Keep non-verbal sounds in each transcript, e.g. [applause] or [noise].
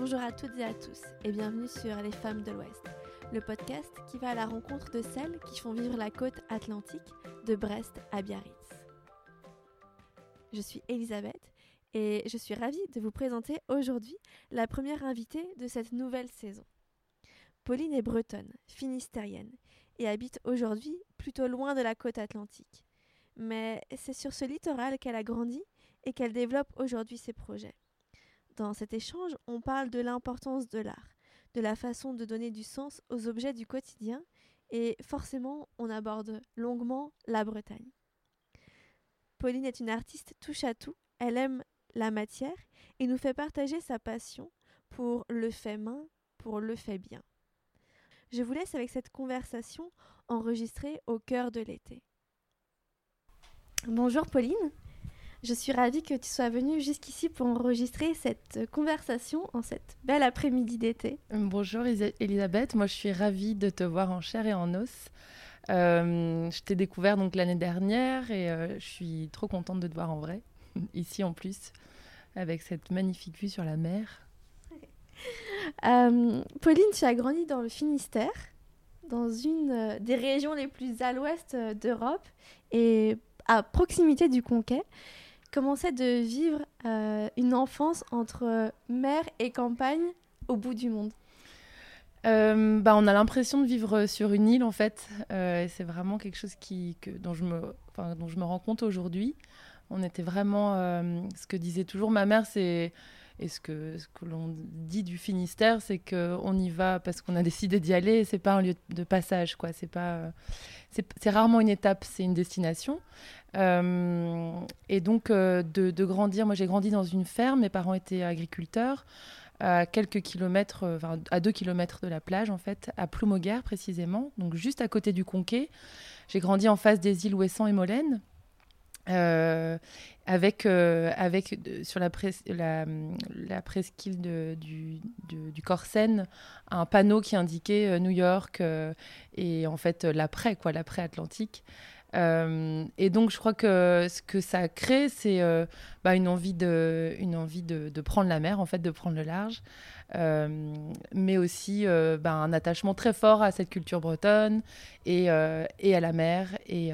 Bonjour à toutes et à tous et bienvenue sur Les Femmes de l'Ouest, le podcast qui va à la rencontre de celles qui font vivre la côte atlantique de Brest à Biarritz. Je suis Elisabeth et je suis ravie de vous présenter aujourd'hui la première invitée de cette nouvelle saison. Pauline est bretonne, finistérienne et habite aujourd'hui plutôt loin de la côte atlantique. Mais c'est sur ce littoral qu'elle a grandi et qu'elle développe aujourd'hui ses projets. Dans cet échange, on parle de l'importance de l'art, de la façon de donner du sens aux objets du quotidien, et forcément, on aborde longuement la Bretagne. Pauline est une artiste touche à tout, elle aime la matière et nous fait partager sa passion pour le fait main, pour le fait bien. Je vous laisse avec cette conversation enregistrée au cœur de l'été. Bonjour Pauline. Je suis ravie que tu sois venue jusqu'ici pour enregistrer cette conversation en cette belle après-midi d'été. Bonjour Elisabeth, moi je suis ravie de te voir en chair et en os. Euh, je t'ai découvert donc l'année dernière et euh, je suis trop contente de te voir en vrai, [laughs] ici en plus, avec cette magnifique vue sur la mer. [laughs] Euh, Pauline, tu as grandi dans le Finistère, dans une des régions les plus à l'ouest d'Europe et à proximité du Conquet. Comment c'est de vivre euh, une enfance entre mer et campagne au bout du monde euh, bah, on a l'impression de vivre sur une île en fait. Euh, c'est vraiment quelque chose dont, je me, dont je me rends compte aujourd'hui. On était vraiment, ce que disait toujours ma mère, c'est et ce que, ce que l'on dit du Finistère, c'est qu'on y va parce qu'on a [laughs] décidé d'y aller. C'est pas un lieu de passage, quoi. C'est pas, c'est rarement une étape, c'est une destination. Euh, et donc euh, de, grandir, moi j'ai grandi dans une ferme. Mes parents étaient agriculteurs à quelques kilomètres, euh, enfin à deux kilomètres de la plage en fait, à Ploumoguer précisément, donc juste à côté du Conquet. J'ai grandi en face des îles Ouessant et Molène. Euh, avec, euh, sur la, presqu'île de, du, du, Corsen, un panneau qui indiquait euh, New York et en fait l'après, quoi, l'après Atlantique. et donc, je crois que ce que ça crée, c'est bah, une envie, de, prendre la mer, en fait, de prendre le large, mais aussi bah, un attachement très fort à cette culture bretonne et, et à la mer et,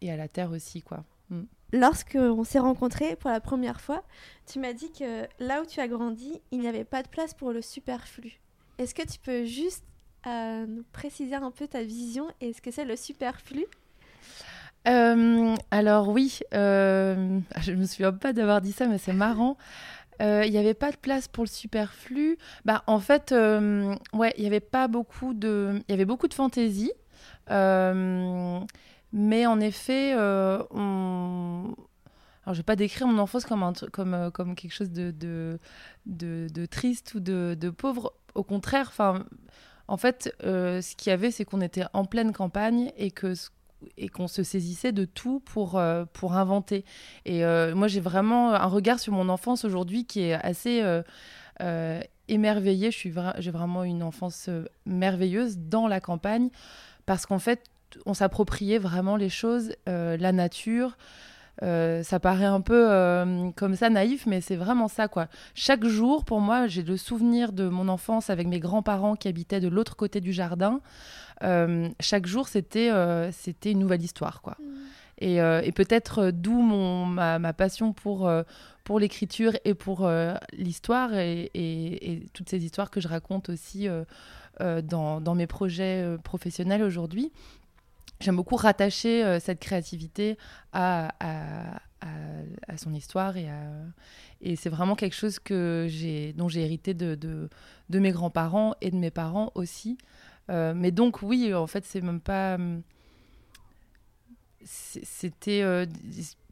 et à la terre aussi, quoi. Mm. Lorsque on s'est rencontrés pour la première fois, tu m'as dit que là où tu as grandi, il n'y avait pas de place pour le superflu. Est-ce que tu peux juste euh, nous préciser un peu ta vision et ce que c'est le superflu? Euh, alors oui, euh, [laughs] je me souviens pas d'avoir dit ça, mais c'est marrant. Euh, il n'y avait pas de place pour le superflu. Bah, en fait, ouais, il n'y avait pas beaucoup de... Il y avait beaucoup de fantaisie. Mais en effet, euh, on... Alors, je vais pas décrire mon enfance comme, un, comme, euh, comme quelque chose de, de, triste ou de, de, pauvre. Au contraire, en fait, euh, ce qu'il y avait, c'est qu'on était en pleine campagne et que et qu'on se saisissait de tout pour, pour inventer. Et moi, j'ai vraiment un regard sur mon enfance aujourd'hui qui est assez émerveillé. J'ai vraiment une enfance merveilleuse dans la campagne parce qu'en fait, on s'appropriait vraiment les choses, euh, la nature. Euh, ça paraît un peu euh, comme ça naïf, mais c'est vraiment ça quoi. Chaque jour, pour moi, j'ai le souvenir de mon enfance avec mes grands-parents qui habitaient de l'autre côté du jardin. chaque jour, c'était c'était une nouvelle histoire quoi. Mmh. Et, peut-être d'où ma, ma, passion pour, pour l'écriture et pour l'histoire et, et, toutes ces histoires que je raconte aussi dans, dans, mes projets professionnels aujourd'hui j'aime beaucoup rattacher euh, cette créativité à, à, à, son histoire et, et c'est vraiment quelque chose que j'ai, dont j'ai hérité de, de, de mes grands-parents et de mes parents aussi. Euh, mais donc oui, en fait, c'est même pas... C'était euh,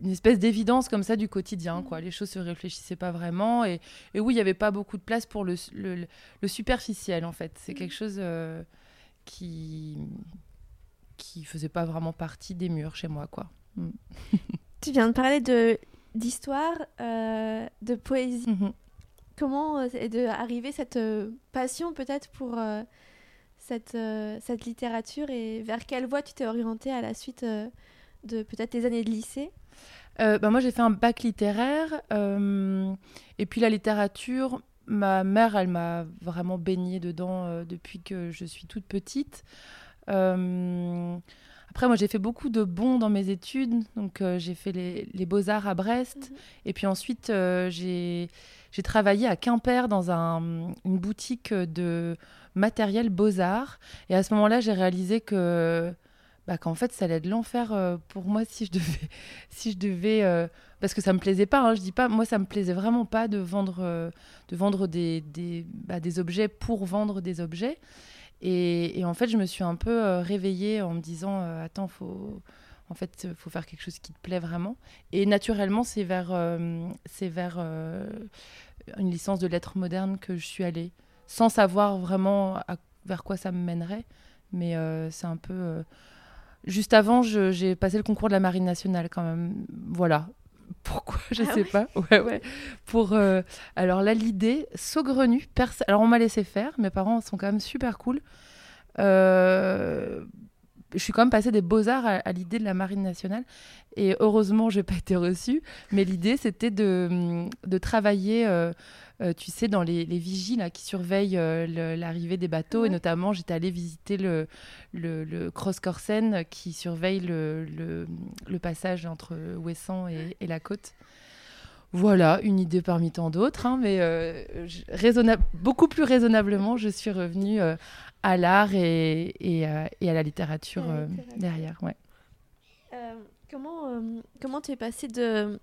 une espèce d'évidence comme ça du quotidien, quoi. Les choses se réfléchissaient pas vraiment et, et oui, il n'y avait pas beaucoup de place pour le, le, le superficiel, en fait. C'est quelque chose qui qui faisait pas vraiment partie des murs chez moi, quoi. Mm. [laughs] tu viens de parler de d'histoire, euh, de poésie. Mm-hmm. Comment euh, est de arriver cette euh, passion peut-être pour cette, cette littérature et vers quelle voie tu t'es orientée à la suite de peut-être tes années de lycée? Bah, moi j'ai fait un bac littéraire et puis la littérature ma mère, elle m'a vraiment baignée dedans depuis que je suis toute petite. Après, moi, j'ai fait beaucoup de bons dans mes études. Donc, j'ai fait les, beaux-arts à Brest. Mhm. Et puis ensuite, j'ai travaillé à Quimper dans un, une boutique de matériel beaux-arts. Et à ce moment-là, j'ai réalisé que bah, qu'en fait, ça allait être l'enfer euh, pour moi si je devais, [laughs] si je devais, euh, parce que ça me plaisait pas. Hein, je dis pas, moi, ça me plaisait vraiment pas de vendre, euh, de vendre des, des, bah, des, objets pour vendre des objets. Et, en fait, je me suis un peu réveillée en me disant, attends, faut, en fait, faut faire quelque chose qui te plaît vraiment. Et naturellement, c'est vers, c'est vers une licence de lettres modernes que je suis allée, sans savoir vraiment vers quoi ça me mènerait. Mais c'est un peu Juste avant, j'ai passé le concours de la Marine nationale quand même. Voilà. Pourquoi? [laughs] Je ne ah sais pas. Ouais, ouais. Pour, euh, alors là, l'idée, saugrenue. Alors on m'a laissé faire. Mes parents sont quand même super cool. Euh, je suis quand même passée des beaux-arts à, l'idée de la Marine nationale. Et heureusement, je n'ai pas été reçue. Mais l'idée, c'était de, de, travailler euh, euh, tu sais, dans les, les vigies là, qui surveillent euh, l'arrivée des bateaux. Et notamment, j'étais allée visiter le, le, Cross Corsen qui surveille le, le, passage entre Ouessant et, et, la côte. Voilà, une idée parmi tant d'autres, hein, mais euh, beaucoup plus raisonnablement, je suis revenue à l'art et, et, et, à la littérature, derrière. Ouais. comment, comment tu es passé de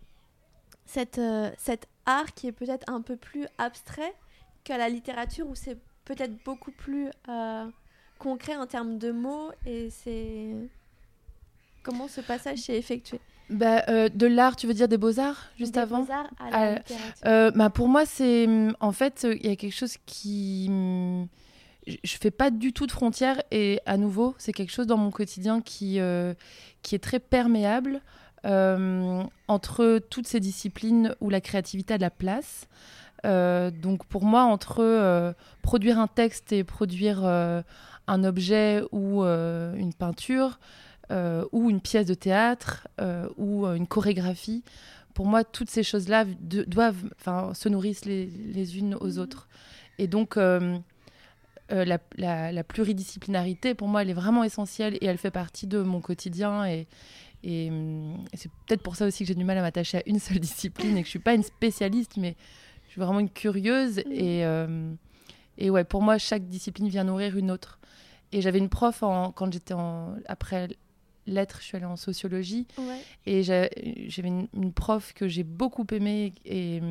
cette, cette art qui est peut-être un peu plus abstrait qu'à la littérature où c'est peut-être beaucoup plus euh, concret en termes de mots et c'est comment ce passage s'est effectué? Bah, euh, de l'art, tu veux dire des beaux-arts juste des avant? beaux-arts à la ah. Euh, bah, pour moi, c'est en fait, il y a quelque chose qui je fais pas du tout de frontières et à nouveau, c'est quelque chose dans mon quotidien qui, qui est très perméable. Euh, entre toutes ces disciplines où la créativité a de la place. Euh, donc pour moi, entre euh, produire un texte et produire un objet ou une peinture, ou une pièce de théâtre, ou une chorégraphie, pour moi, toutes ces choses-là doivent, enfin, se nourrissent les, les unes aux mmh. autres. Et donc, la, la, la, pluridisciplinarité, pour moi, elle est vraiment essentielle et elle fait partie de mon quotidien. Et, et, c'est peut-être pour ça aussi que j'ai du mal à m'attacher à une seule [laughs] discipline et que je suis pas une spécialiste, mais je suis vraiment une curieuse. Mm. Et, euh, et ouais, pour moi, chaque discipline vient nourrir une autre. Et j'avais une prof en, quand j'étais en, après lettres, je suis allée en sociologie. Et j'avais une, une, prof que j'ai beaucoup aimée et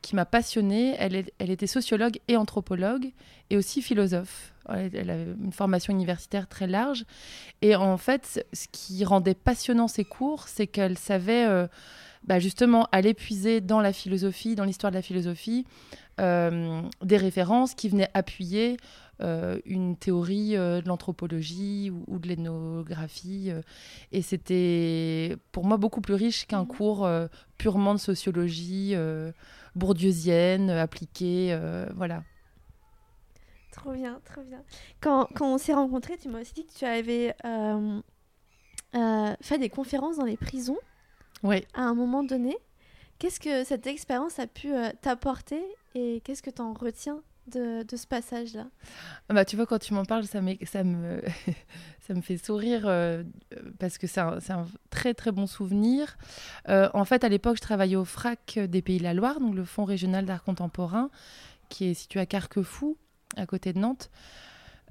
qui m'a passionnée. Elle, elle était sociologue et anthropologue et aussi philosophe. Elle, avait une formation universitaire très large. Et en fait, ce qui rendait passionnant ses cours, c'est qu'elle savait euh, bah, justement aller puiser dans la philosophie, dans l'histoire de la philosophie, euh, des références qui venaient appuyer euh, une théorie de l'anthropologie ou, de l'ethnographie. et c'était pour moi beaucoup plus riche qu'un mmh. cours purement de sociologie bourdieusienne, appliquée. voilà. Trop bien, trop bien. Quand, quand on s'est rencontrés, tu m'as aussi dit que tu avais euh, euh, fait des conférences dans les prisons. Oui. À un moment donné. Qu'est-ce que cette expérience a pu euh, t'apporter et qu'est-ce que tu en retiens de, de ce passage-là? Bah, Tu vois, quand tu m'en parles, ça, ça, me, [laughs] ça me fait sourire parce que c'est un, un, très très bon souvenir. en fait, à l'époque, je travaillais au FRAC des Pays de la Loire, donc le Fonds régional d'art contemporain, qui est situé à Carquefou à côté de Nantes.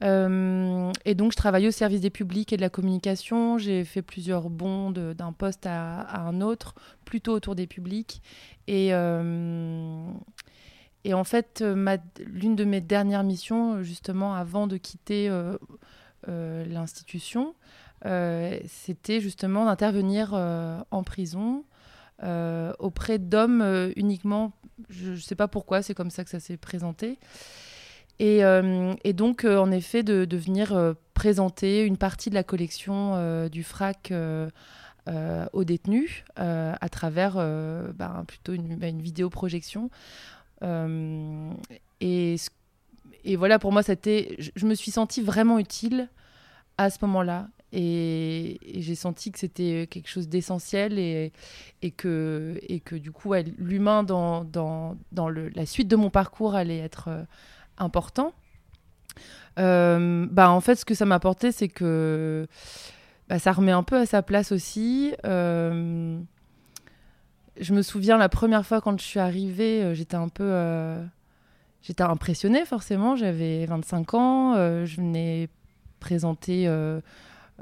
Euh, et donc, je travaillais au service des publics et de la communication. J'ai fait plusieurs bons d'un poste à, un autre, plutôt autour des publics. Et, euh, et en fait, l'une de mes dernières missions, justement, avant de quitter euh, l'institution, c'était justement d'intervenir en prison auprès d'hommes uniquement. Je ne sais pas pourquoi, c'est comme ça que ça s'est présenté. Euh, et, donc, euh, en effet, de, venir euh, présenter une partie de la collection du FRAC aux détenus à travers ben, plutôt une, ben, une vidéo projection. et, voilà, pour moi, c'était, je, me suis sentie vraiment utile à ce moment-là. Et, j'ai senti que c'était quelque chose d'essentiel et, que, et que du coup, l'humain dans, dans, dans la suite de mon parcours allait être important. bah, en fait, ce que ça m'a apporté, c'est que bah, ça remet un peu à sa place aussi. Euh, je me souviens la première fois quand je suis arrivée, euh, j'étais un peu. Euh, j'étais impressionnée forcément, j'avais 25 ans, je venais présenter.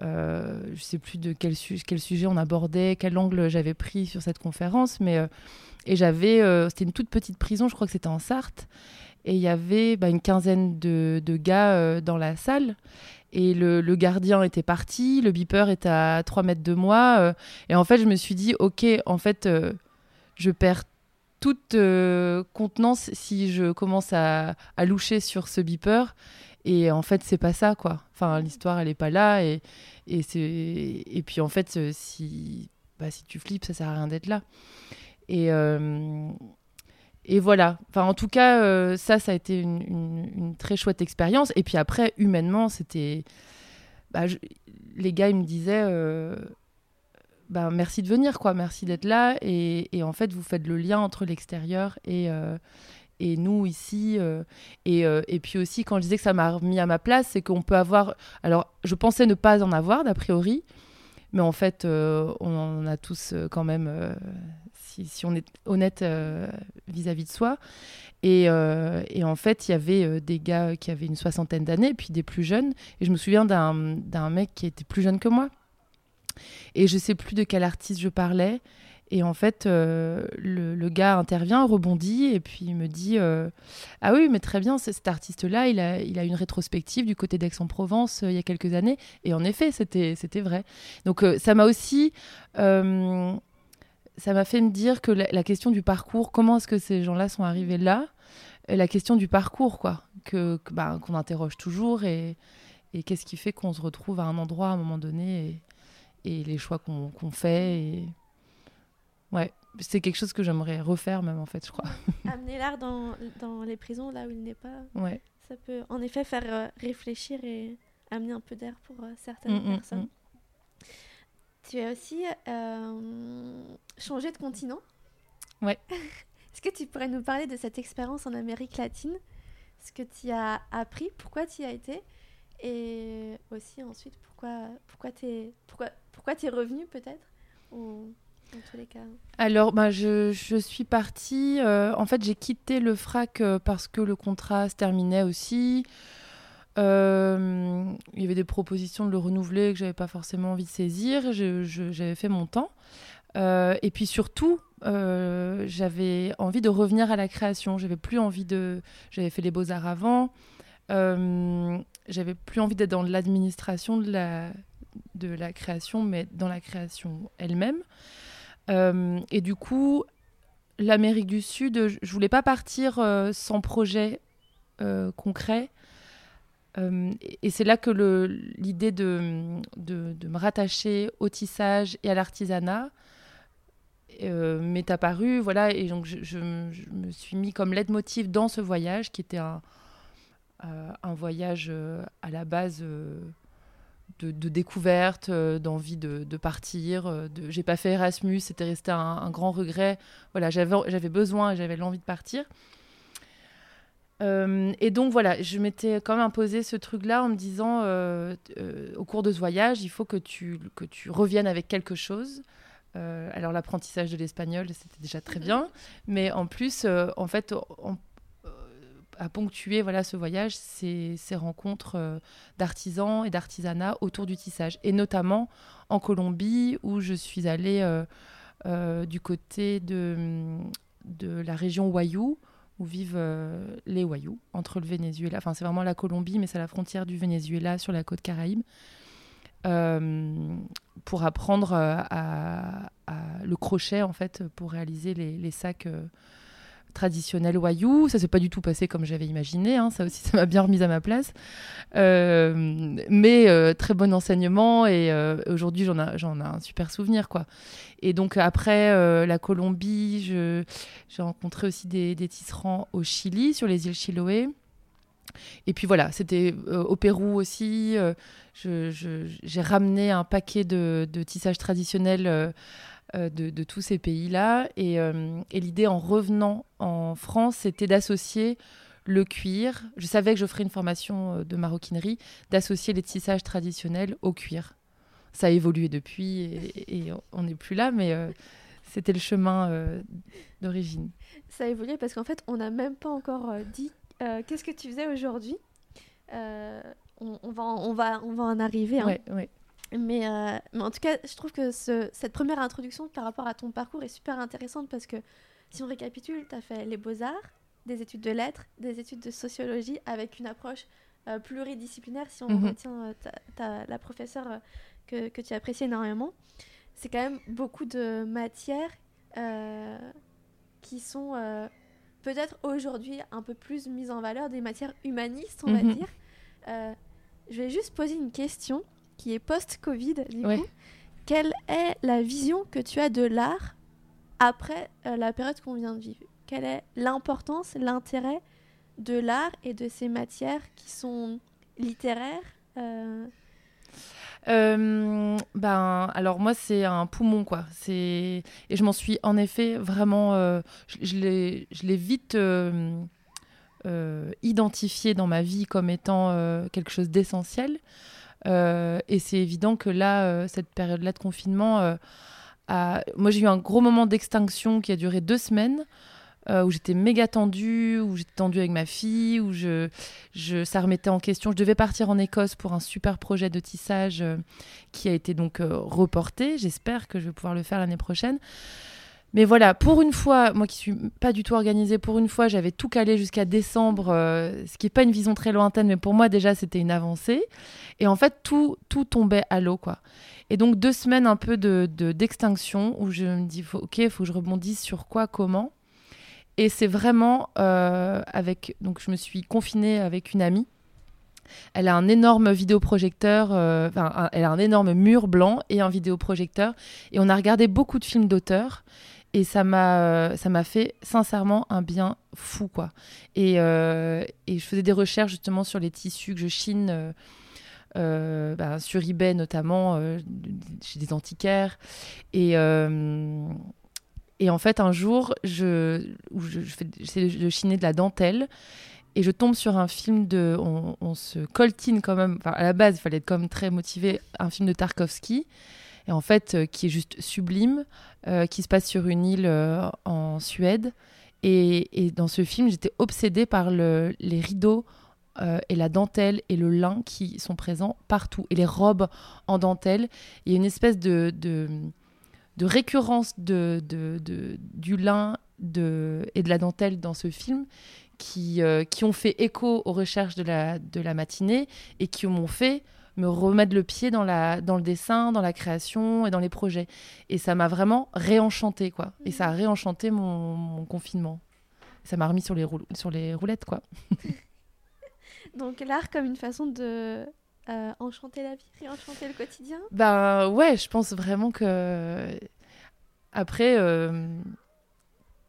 je sais plus de quel, quel, sujet on abordait, quel angle j'avais pris sur cette conférence, mais et j'avais, c'était une toute petite prison, je crois que c'était en Sarthe, et il y avait bah, une quinzaine de, de gars dans la salle, et le, gardien était parti, le beeper était à 3 mètres de moi. Euh, et en fait, je me suis dit, ok, en fait, euh, je perds toute euh, contenance si je commence à, loucher sur ce beeper. Et en fait, c'est pas ça, quoi. Enfin, l'histoire, elle est pas là. Et, et, et puis, en fait, si, bah, si tu flippes, ça sert à rien d'être là. Et, et voilà. Enfin, en tout cas, euh, ça, ça a été une, très chouette expérience. Et puis après, humainement, c'était. Bah, les gars, ils me disaient. Euh, bah, merci de venir, quoi. Merci d'être là. Et, en fait, vous faites le lien entre l'extérieur et, euh, nous ici. et, et puis aussi, quand je disais que ça m'a remis à ma place, c'est qu'on peut avoir. Alors, je pensais ne pas en avoir, d'a priori. Mais en fait, on en a tous quand même si, on est honnête euh, vis-à-vis de soi. Euh, et, en fait, il y avait euh, des gars qui avaient une soixantaine d'années, puis des plus jeunes. Et je me souviens d'un mec qui était plus jeune que moi. Et je sais plus de quel artiste je parlais. Et en fait, le, gars intervient, rebondit, et puis il me dit Ah oui, mais très bien, cet artiste-là, il a, il a une rétrospective du côté d'Aix-en-Provence il y a quelques années. Et en effet, c'était vrai. Donc ça m'a aussi ça m'a fait me dire que la, question du parcours, comment est-ce que ces gens-là sont arrivés là La question du parcours, quoi, que, bah, qu'on interroge toujours et, et qu'est-ce qui fait qu'on se retrouve à un endroit à un moment donné et, et les choix qu'on, qu'on fait. Et... Ouais, c'est quelque chose que j'aimerais refaire même en fait, je crois. [laughs] Amener l'art dans, dans les prisons là où il n'est pas. Ouais. Ça peut en effet faire euh, réfléchir et amener un peu d'air pour euh, certaines mm, mm, personnes. Mm. Tu as aussi euh, changé de continent. Ouais. [laughs] Est-ce que tu pourrais nous parler de cette expérience en Amérique latine? Ce que tu as appris, pourquoi tu y as été? Et aussi ensuite, pourquoi, pourquoi tu es, pourquoi, pourquoi revenu peut-être? Ou dans tous les cas Alors, bah, je, je suis partie. Euh, en fait, j'ai quitté le FRAC euh, parce que le contrat se terminait aussi. Euh, il y avait des propositions de le renouveler que j'avais pas forcément envie de saisir. J'avais fait mon temps. Euh, et puis surtout, euh, j'avais envie de revenir à la création. J'avais plus envie de. J'avais fait les beaux arts avant. j'avais plus envie d'être dans l'administration de la de la création, mais dans la création elle-même. et du coup, l'Amérique du Sud, je voulais pas partir sans projet concret. Euh, et c'est là que l'idée de, de, me rattacher au tissage et à l'artisanat euh, m'est apparue. Voilà, et donc je, me suis mis comme leitmotiv dans ce voyage qui était un, euh, voyage à la base de, découverte, d'envie de, partir. De, J'ai pas fait Erasmus, c'était resté un, un, grand regret. Voilà, j'avais besoin, j'avais l'envie de partir. Euh, et donc voilà, je m'étais quand même imposé ce truc-là en me disant, euh, euh, au cours de ce voyage, il faut que tu, que tu reviennes avec quelque chose. alors l'apprentissage de l'espagnol, c'était déjà très bien, mais en plus, en fait, on, a ponctué voilà, ce voyage, ces, ces rencontres d'artisans et d'artisanat autour du tissage, et notamment en Colombie, où je suis allée du côté de, de la région Wayuu, où vivent euh, les Wayuu, entre le Venezuela, enfin c'est vraiment la Colombie, mais c'est la frontière du Venezuela sur la côte Caraïbe, euh, pour apprendre euh, à, le crochet en fait, pour réaliser les sacs traditionnel Wayuu. Ça s'est pas du tout passé comme j'avais imaginé. Hein. Ça aussi, [laughs] ça m'a bien remise à ma place. Euh, mais euh, très bon enseignement et euh, aujourd'hui, j'en ai, j'en ai un super souvenir. quoi. Et donc, après la Colombie, j'ai rencontré aussi des, tisserands au Chili, sur les îles Chiloé. Et puis voilà, c'était au Pérou aussi. j'ai ramené un paquet de, de tissage traditionnel de, de, tous ces pays-là. Et, et l'idée en revenant en France, c'était d'associer le cuir. Je savais que je ferais une formation de maroquinerie, d'associer les tissages traditionnels au cuir. Ça a évolué depuis et, on n'est plus là, mais c'était le chemin d'origine. Ça a évolué parce qu'en fait, on n'a même pas encore dit euh, qu'est-ce que tu faisais aujourd'hui euh, on, va, on, va, on va en arriver. Hein. Mais, euh, mais, en tout cas, je trouve que cette première introduction par rapport à ton parcours est super intéressante parce que si on récapitule, tu as fait les beaux-arts, des études de lettres, des études de sociologie avec une approche pluridisciplinaire si on mhm. retient la professeure que, que, tu apprécies énormément. C'est quand même beaucoup de matières qui sont peut-être aujourd'hui un peu plus mise en valeur des matières humanistes, on va mhm. dire. Euh, je vais juste poser une question qui est post-Covid, du coup. Quelle est la vision que tu as de l'art après euh, la période qu'on vient de vivre? Quelle est l'importance, l'intérêt de l'art et de ces matières qui sont littéraires euh, euh, ben, alors moi, c'est un poumon, quoi. C'est et je m'en suis en effet vraiment, euh, je, l'ai, je l'ai vite identifié dans ma vie comme étant quelque chose d'essentiel. Et c'est évident que là, cette période-là de confinement, a... moi j'ai eu un gros moment d'extinction qui a duré deux semaines. Euh, où j'étais méga tendue, où j'étais tendue avec ma fille, où je, je, ça remettait en question. Je devais partir en Écosse pour un super projet de tissage euh, qui a été donc euh, reporté. J'espère que je vais pouvoir le faire l'année prochaine. Mais voilà, pour une fois, moi qui suis pas du tout organisée, pour une fois, j'avais tout calé jusqu'à décembre, ce qui n'est pas une vision très lointaine, mais pour moi déjà c'était une avancée. Et en fait, tout, tout tombait à l'eau, quoi. Et donc deux semaines un peu de d'extinction où je me dis, ok, il faut que je rebondisse sur quoi, comment. Et c'est vraiment euh, avec. Donc, je me suis confinée avec une amie. Elle a un énorme vidéoprojecteur, euh, elle a un énorme mur blanc et un vidéoprojecteur. Et on a regardé beaucoup de films d'auteurs. Et ça m'a, ça m'a fait sincèrement un bien fou, quoi. Et, euh, et, je faisais des recherches justement sur les tissus que je chine. Bah, sur eBay notamment, chez des antiquaires. Et, et en fait, un jour, je, je, fais, j'essaie de chiner de la dentelle et je tombe sur un film de. On, se coltine quand même. Enfin, à la base, il fallait être comme très motivé. Un film de Tarkovsky. Et en fait, euh, qui est juste sublime, euh, qui se passe sur une île euh, en Suède. Et, dans ce film, j'étais obsédée par le, les rideaux et la dentelle et le lin qui sont présents partout. Et les robes en dentelle. Il y a une espèce de, récurrence du lin et de la dentelle dans ce film qui, ont fait écho aux recherches de la matinée et qui m'ont fait me remettre le pied dans, la, dans le dessin, dans la création et dans les projets. Et ça m'a vraiment réenchanté, quoi. Et ça a réenchanté mon, confinement. Ça m'a remis sur les, sur les roulettes, quoi. [laughs] Donc l'art comme une façon de euh, enchanter la vie, enchanter le quotidien? Ben ouais, je pense vraiment que. Après, euh,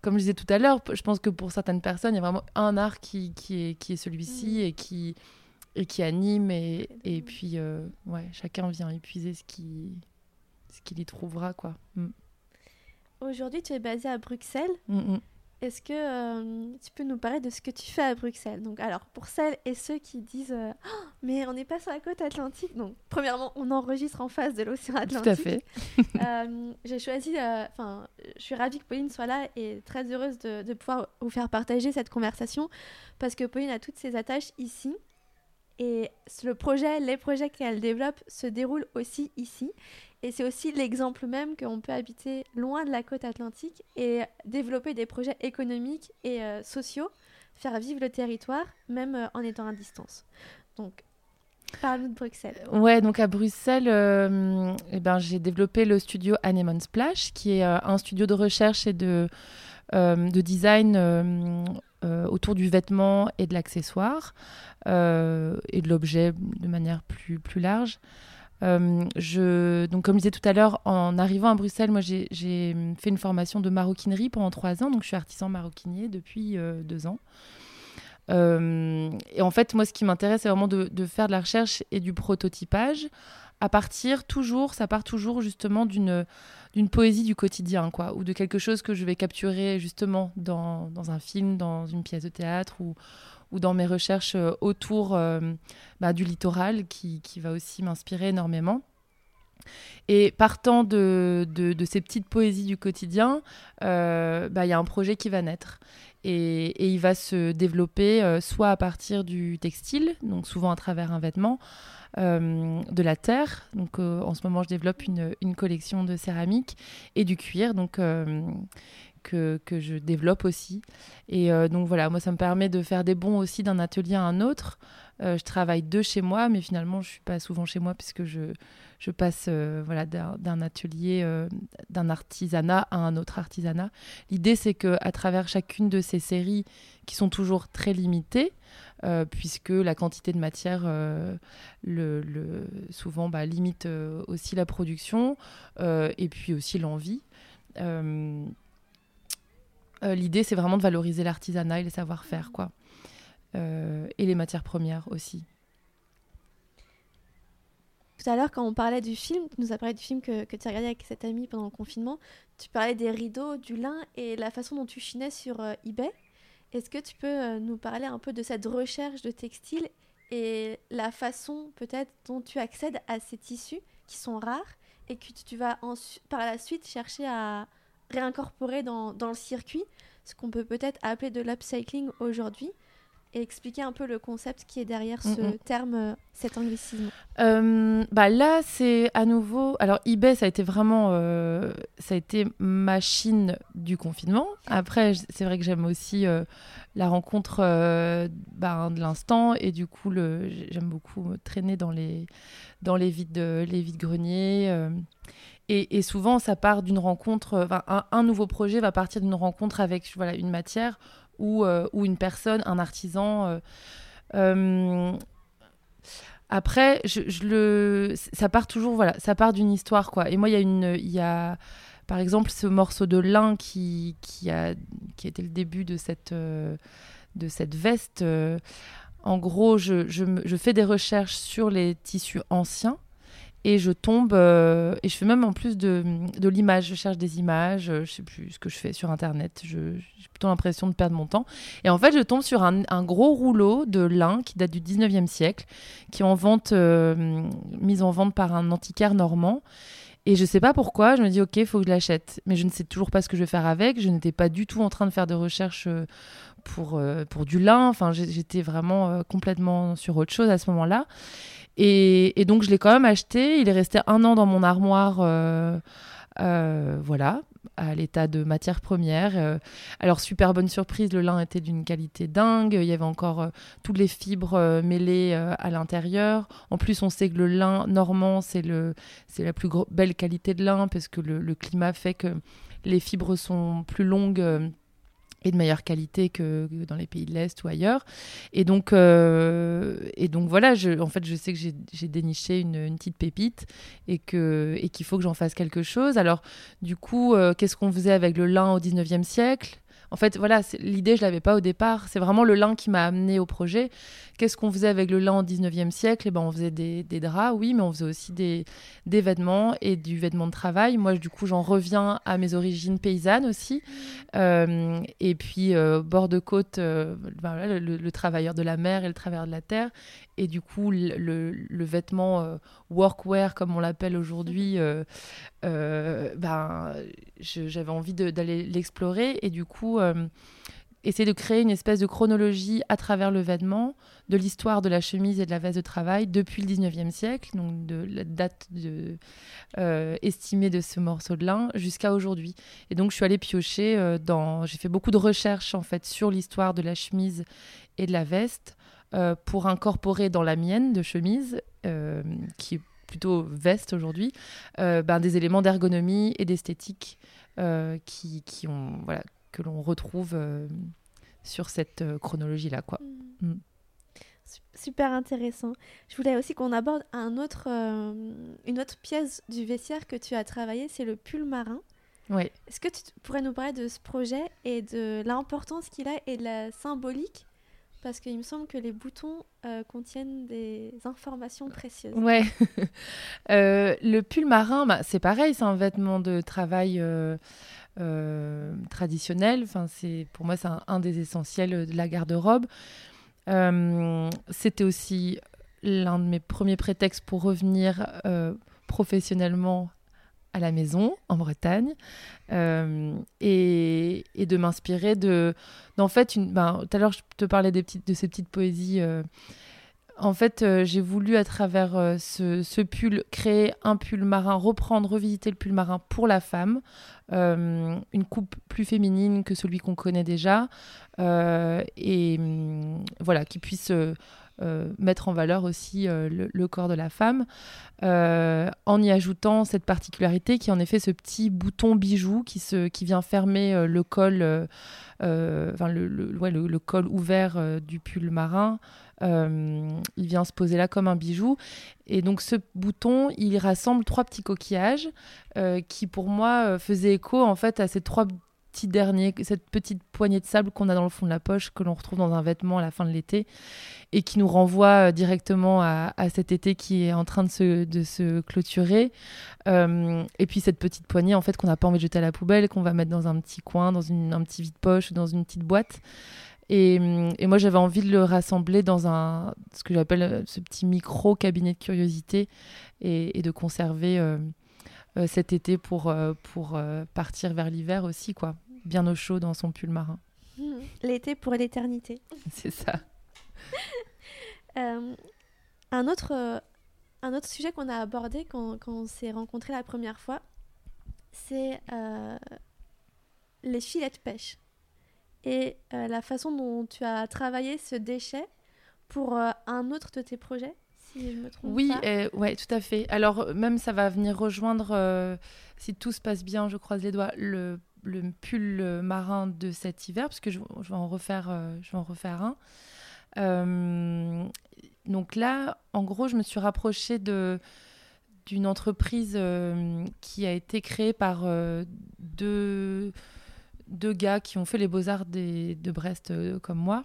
comme je disais tout à l'heure, je pense que pour certaines personnes, il y a vraiment un art qui, qui est, qui est celui-ci mm. et, qui, et qui anime. Et, et puis, euh, ouais, chacun vient épuiser ce qu'il ce qu'il y trouvera, quoi. Mm. Aujourd'hui, tu es basé à Bruxelles. Mm, est-ce que euh, tu peux nous parler de ce que tu fais à Bruxelles? Donc, alors, pour celles et ceux qui disent euh, oh, Mais on n'est pas sur la côte atlantique. Donc, premièrement, on enregistre en face de l'océan Atlantique. Tout à fait. [laughs] Euh, j'ai choisi, enfin, je suis ravie que Pauline soit là et très heureuse de, de, pouvoir vous faire partager cette conversation parce que Pauline a toutes ses attaches ici. Et le projet, les projets qu'elle développe se déroulent aussi ici. Et c'est aussi l'exemple même qu'on peut habiter loin de la côte atlantique et développer des projets économiques et euh, sociaux, faire vivre le territoire, même euh, en étant à distance. Donc, parle-nous de Bruxelles. Ouais, donc à Bruxelles, euh, eh ben, j'ai développé le studio Anemone Splash, qui est un studio de recherche et de design autour du vêtement et de l'accessoire et de l'objet de manière plus, plus large. Euh, donc, comme je disais tout à l'heure, en arrivant à Bruxelles, moi, j'ai fait une formation de maroquinerie pendant trois ans. Donc, je suis artisan maroquinier depuis euh, deux ans. et en fait, moi, ce qui m'intéresse, c'est vraiment de, de, faire de la recherche et du prototypage à partir toujours, ça part toujours justement d'une d'une poésie du quotidien, quoi, ou de quelque chose que je vais capturer justement dans, dans un film, dans une pièce de théâtre ou, ou dans mes recherches euh, autour euh, bah, du littoral qui, qui va aussi m'inspirer énormément. Et partant de, de, ces petites poésies du quotidien, euh, bah, il y a un projet qui va naître. Et, et il va se développer soit à partir du textile, donc souvent à travers un vêtement, euh, de la terre. Donc euh, en ce moment, je développe une, une, collection de céramique et du cuir. Donc euh, que, que, je développe aussi. Et donc voilà, moi, ça me permet de faire des bons aussi d'un atelier à un autre. je travaille deux chez moi, mais finalement, je suis pas souvent chez moi puisque je, je passe voilà, d'un atelier, d'un artisanat à un autre artisanat. L'idée, c'est que à travers chacune de ces séries, qui sont toujours très limitées, euh, puisque la quantité de matière euh, le, souvent bah, limite euh, aussi la production et puis aussi l'envie. L'idée, c'est vraiment de valoriser l'artisanat et le savoir-faire, quoi. et les matières premières aussi. Tout à l'heure, quand on parlait du film, tu nous as parlé du film que, tu as regardé avec cette amie pendant le confinement, tu parlais des rideaux, du lin et la façon dont tu chinais sur eBay. Est-ce que tu peux euh, nous parler un peu de cette recherche de textile et la façon peut-être dont tu accèdes à ces tissus qui sont rares et que tu vas par la suite chercher à réincorporer dans, dans le circuit, ce qu'on peut peut-être appeler de l'upcycling aujourd'hui? Et expliquer un peu le concept qui est derrière ce mm, mm. terme, euh, cet anglicisme euh, bah Là, c'est à nouveau. Alors, eBay, ça a été vraiment. Euh, ça a été machine du confinement. Après, c'est vrai que j'aime aussi la rencontre bah, de l'instant. Et du coup, j'aime beaucoup traîner dans les, dans les vides, les vides greniers. Et, et, souvent, ça part d'une rencontre. Un, un, nouveau projet va partir d'une rencontre avec voilà, une matière ou, euh, ou une personne, un artisan. Euh, euh, après, je, le, ça part toujours, voilà, ça part d'une histoire, quoi. Et moi, il y a une, il y a, par exemple, ce morceau de lin qui, qui a, qui était le début de cette, de cette veste. en gros, je, je, je, fais des recherches sur les tissus anciens et je tombe euh, et je fais même en plus de, de l'image je cherche des images euh, je sais plus ce que je fais sur internet j'ai plutôt l'impression de perdre mon temps. Et en fait je tombe sur un, gros rouleau de lin qui date du 19e siècle qui est en euh, en vente par un antiquaire normand. Et je sais pas pourquoi je me dis ok il faut que je l'achète. Mais je ne sais toujours pas ce que je vais faire avec. Je n'étais pas du tout en train de faire de recherches pour, pour du lin. Enfin j'étais vraiment complètement sur autre chose à ce moment et, donc, je l'ai quand même acheté. Il est resté un an dans mon armoire. Euh, euh, voilà, à l'état de matière première. Euh, alors, super bonne surprise, le lin était d'une qualité dingue. Il y avait encore toutes les fibres mêlées à l'intérieur. En plus, on sait que le lin normand, c'est la plus belle qualité de lin parce que le, climat fait que les fibres sont plus longues et de meilleure qualité que, dans les pays de l'Est ou ailleurs. Et donc, euh, et donc voilà, je, en fait, je sais que j'ai déniché une, petite pépite et qu'il et qu'il faut que j'en fasse quelque chose. Alors, du coup, euh, qu'est-ce qu'on faisait avec le lin au 19e siècle? En fait, voilà, l'idée, je l'avais pas au départ. C'est vraiment le lin qui m'a amené au projet. Qu'est-ce qu'on faisait avec le lin au 19e siècle? Eh ben, On faisait des, draps, oui, mais on faisait aussi des, des, vêtements et du vêtement de travail. Moi, du coup, j'en reviens à mes origines paysannes aussi. Euh, et puis, euh, bord de côte, euh, ben, le, travailleur de la mer et le travailleur de la terre. Et du coup, le, le vêtement workwear, comme on l'appelle aujourd'hui, ben, j'avais envie d'aller l'explorer. Et du coup, essayer de créer une espèce de chronologie à travers le vêtement de l'histoire de la chemise et de la veste de travail depuis le 19e siècle, donc de la date euh, estimée de ce morceau de lin jusqu'à aujourd'hui. Et donc je suis allée piocher euh, dans... J'ai fait beaucoup de recherches en fait sur l'histoire de la chemise et de la veste euh, pour incorporer dans la mienne de chemise, qui est plutôt veste aujourd'hui, ben, des éléments d'ergonomie et d'esthétique qui, qui, ont... Voilà, que l'on retrouve euh, sur cette euh, chronologie-là. quoi. Mm. Mm. Super intéressant. Je voulais aussi qu'on aborde un autre, euh, une autre pièce du vestiaire que tu as travaillé, c'est le pull marin. Oui. Est-ce que tu pourrais nous parler de ce projet et de l'importance qu'il a et de la symbolique? Parce qu'il me semble que les boutons euh, contiennent des informations précieuses. Ouais. [laughs] Euh, le pull marin, bah, c'est pareil, c'est un vêtement de travail euh, traditionnel. Enfin, c'est pour moi, c'est un, des essentiels de la garde-robe. C'était aussi l'un de mes premiers prétextes pour revenir professionnellement à la maison en Bretagne euh, et, de m'inspirer de en fait une ben, tout à l'heure je te parlais des petites de ces petites poésies euh, en fait euh, j'ai voulu à travers ce, ce, pull créer un pull marin reprendre revisiter le pull marin pour la femme une coupe plus féminine que celui qu'on connaît déjà et hum, voilà qui puisse euh, mettre en valeur aussi euh, le, corps de la femme, euh, en y ajoutant cette particularité qui est en effet ce petit bouton bijou qui, se, qui vient fermer le col, enfin le, le, col ouvert du pull marin. Il vient se poser là comme un bijou. Et donc ce bouton, il rassemble trois petits coquillages qui pour moi faisaient écho en fait à ces trois petit dernier, cette petite poignée de sable qu'on a dans le fond de la poche, que l'on retrouve dans un vêtement à la fin de l'été, et qui nous renvoie euh, directement à, cet été qui est en train de se, clôturer. Euh, et puis cette petite poignée, en fait, qu'on n'a pas envie de jeter à la poubelle, qu'on va mettre dans un petit coin, dans un petit vide-poche, dans une petite boîte. Et, et moi, j'avais envie de le rassembler dans un, ce que j'appelle euh, ce petit micro cabinet de curiosité et, et de conserver euh, cet été pour, euh, pour euh, partir vers l'hiver aussi, quoi. Bien au chaud dans son pull marin. Mmh. L'été pour l'éternité. [laughs] C'est ça. [laughs] un, autre, un autre sujet qu'on a abordé quand, quand on s'est rencontrés la première fois, c'est les filets de pêche et la façon dont tu as travaillé ce déchet pour un autre de tes projets oui, euh, ouais, tout à fait. Alors, même ça va venir rejoindre, euh, si tout se passe bien, je croise les doigts, le, le pull marin de cet hiver, parce que je, vais, en refaire, euh, je vais en refaire un. donc là, en gros, je me suis rapprochée de d'une entreprise qui a été créée par deux, deux gars qui ont fait les beaux-arts de Brest comme moi.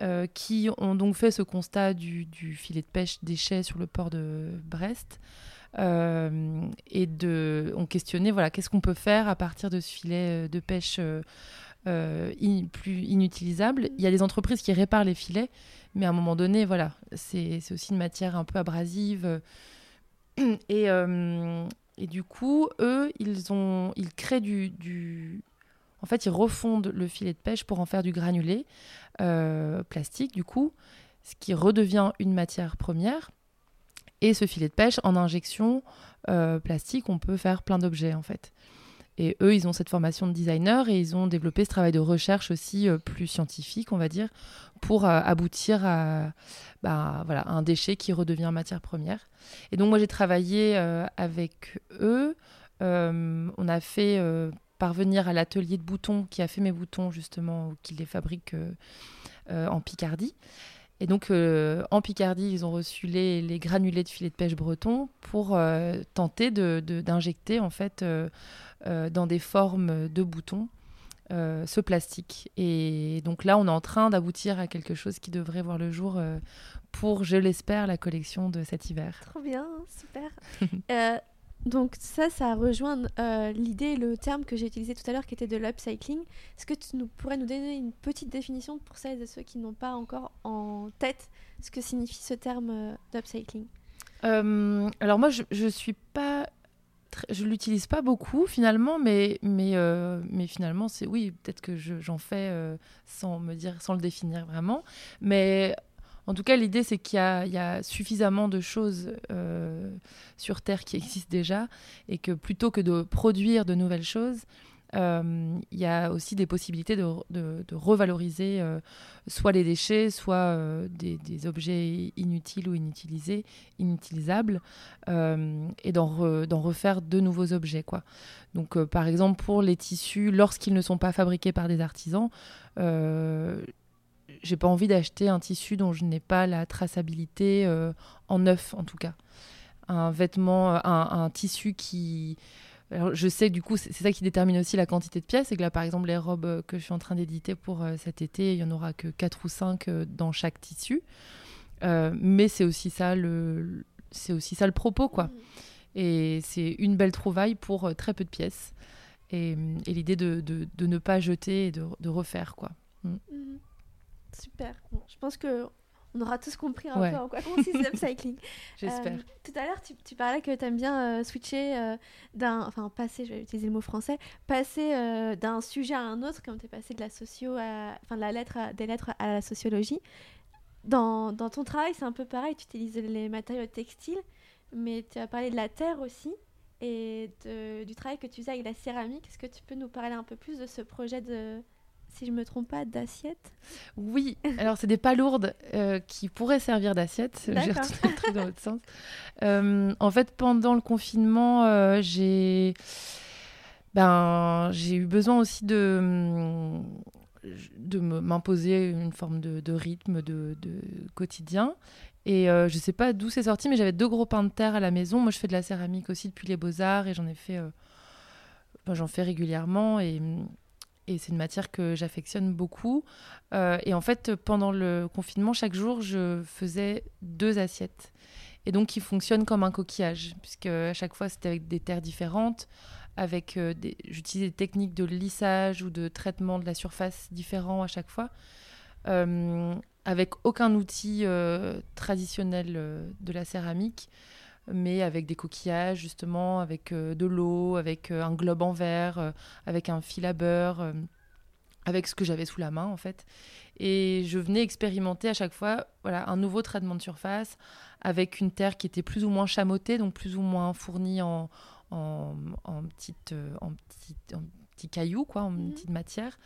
Euh, qui ont donc fait ce constat du, filet de pêche déchet sur le port de Brest. Euh, et de, ont questionné voilà, qu'est-ce qu'on peut faire à partir de ce filet de pêche euh, plus inutilisable? Il y a des entreprises qui réparent les filets, mais à un moment donné, voilà, c'est aussi une matière un peu abrasive. [clears throat] Et, et du coup, eux, ils, ont, ils créent du, en fait, ils refondent le filet de pêche pour en faire du granulé euh, plastique, du coup, ce qui redevient une matière première. Et ce filet de pêche, en injection euh, plastique, on peut faire plein d'objets, en fait. Et eux, ils ont cette formation de designer et ils ont développé ce travail de recherche aussi euh, plus scientifique, on va dire, pour aboutir à bah, voilà, un déchet qui redevient matière première. Et donc moi, j'ai travaillé avec eux. on a fait parvenir à l'atelier de boutons qui a fait mes boutons justement, qui les fabrique euh, euh, en Picardie. Et donc euh, en Picardie, ils ont reçu les, les, granulés de filet de pêche breton pour tenter d'injecter de, en fait dans des formes de boutons ce plastique. Et donc là, on est en train d'aboutir à quelque chose qui devrait voir le jour pour, je l'espère, la collection de cet hiver. Trop bien, super. [laughs] Donc ça, ça rejoint euh, l'idée, le terme que j'ai utilisé tout à l'heure qui était de l'upcycling. Est-ce que tu nous, pourrais nous donner une petite définition pour celles et ceux qui n'ont pas encore en tête ce que signifie ce terme euh, d'upcycling? Euh, Alors moi, je, je suis pas... Je l'utilise pas beaucoup finalement, mais, mais, mais finalement, c'est oui, peut-être que j'en fais sans me dire, sans le définir vraiment. Mais en tout cas, l'idée, c'est qu'il y, a suffisamment de choses euh, sur Terre qui existent déjà et que plutôt que de produire de nouvelles choses, euh, il y a aussi des possibilités de, revaloriser euh, soit les déchets, soit des, objets inutiles ou inutilisés, inutilisables, et d'en refaire de nouveaux objets. Donc, par exemple, pour les tissus, lorsqu'ils ne sont pas fabriqués par des artisans, j'ai pas envie d'acheter un tissu dont je n'ai pas la traçabilité euh, en neuf en tout cas. Un vêtement, euh, un, tissu qui alors, je sais, du coup, c'est ça qui détermine aussi la quantité de pièces. C'est que là, par exemple, les robes que je suis en train d'éditer pour cet été, il y en aura que 4 ou 5 dans chaque tissu. mais c'est aussi ça le, c'est aussi ça le propos, quoi. Mmh. Et c'est une belle trouvaille pour très peu de pièces. Et, l'idée de, de, ne pas jeter et de, de refaire, quoi. Mmh. Mmh. Super. je pense que on aura tous compris un peu en quoi consiste l'upcycling. [laughs] J'espère. Euh, tout à l'heure, tu, tu, parlais que tu aimes bien euh, switcher euh, d'un. Enfin, passer, je vais utiliser le mot français, passer d'un sujet à un autre, comme tu es passé de la socio à. Enfin, de la lettre des lettres à la sociologie. Dans, dans ton travail, c'est un peu pareil, tu utilises les matériaux textiles, mais tu as parlé de la terre aussi et de, du travail que tu faisais avec la céramique. Est-ce que tu peux nous parler un peu plus de ce projet de, si je me trompe pas, d'assiette Oui, alors c'est des palourdes euh, qui pourraient servir d'assiette. J'ai retourné le truc dans l'autre sens. Euh, en fait, pendant le confinement, euh, j'ai ben, eu besoin aussi de, de m'imposer une forme de, rythme de, quotidien. Et je sais pas d'où c'est sorti, mais j'avais deux gros pains de terre à la maison. Moi, je fais de la céramique aussi depuis les beaux-arts et j'en ai fait... j'en fais régulièrement et et c'est une matière que j'affectionne beaucoup. Euh, et en fait, pendant le confinement, chaque jour, je faisais deux assiettes. Et donc, qui fonctionnent comme un coquillage, puisque à chaque fois, c'était avec des terres différentes, avec euh, j'utilisais des techniques de lissage ou de traitement de la surface différents à chaque fois, euh, avec aucun outil traditionnel de la céramique mais avec des coquillages justement, avec euh, de l'eau, avec euh, un globe en verre, euh, avec un fil à beurre, avec ce que j'avais sous la main en fait. Et je venais expérimenter à chaque fois voilà, un nouveau traitement de surface avec une terre qui était plus ou moins chamottée, donc plus ou moins fournie en, en, en, petite, en petits cailloux, quoi, en mmh. petite matière.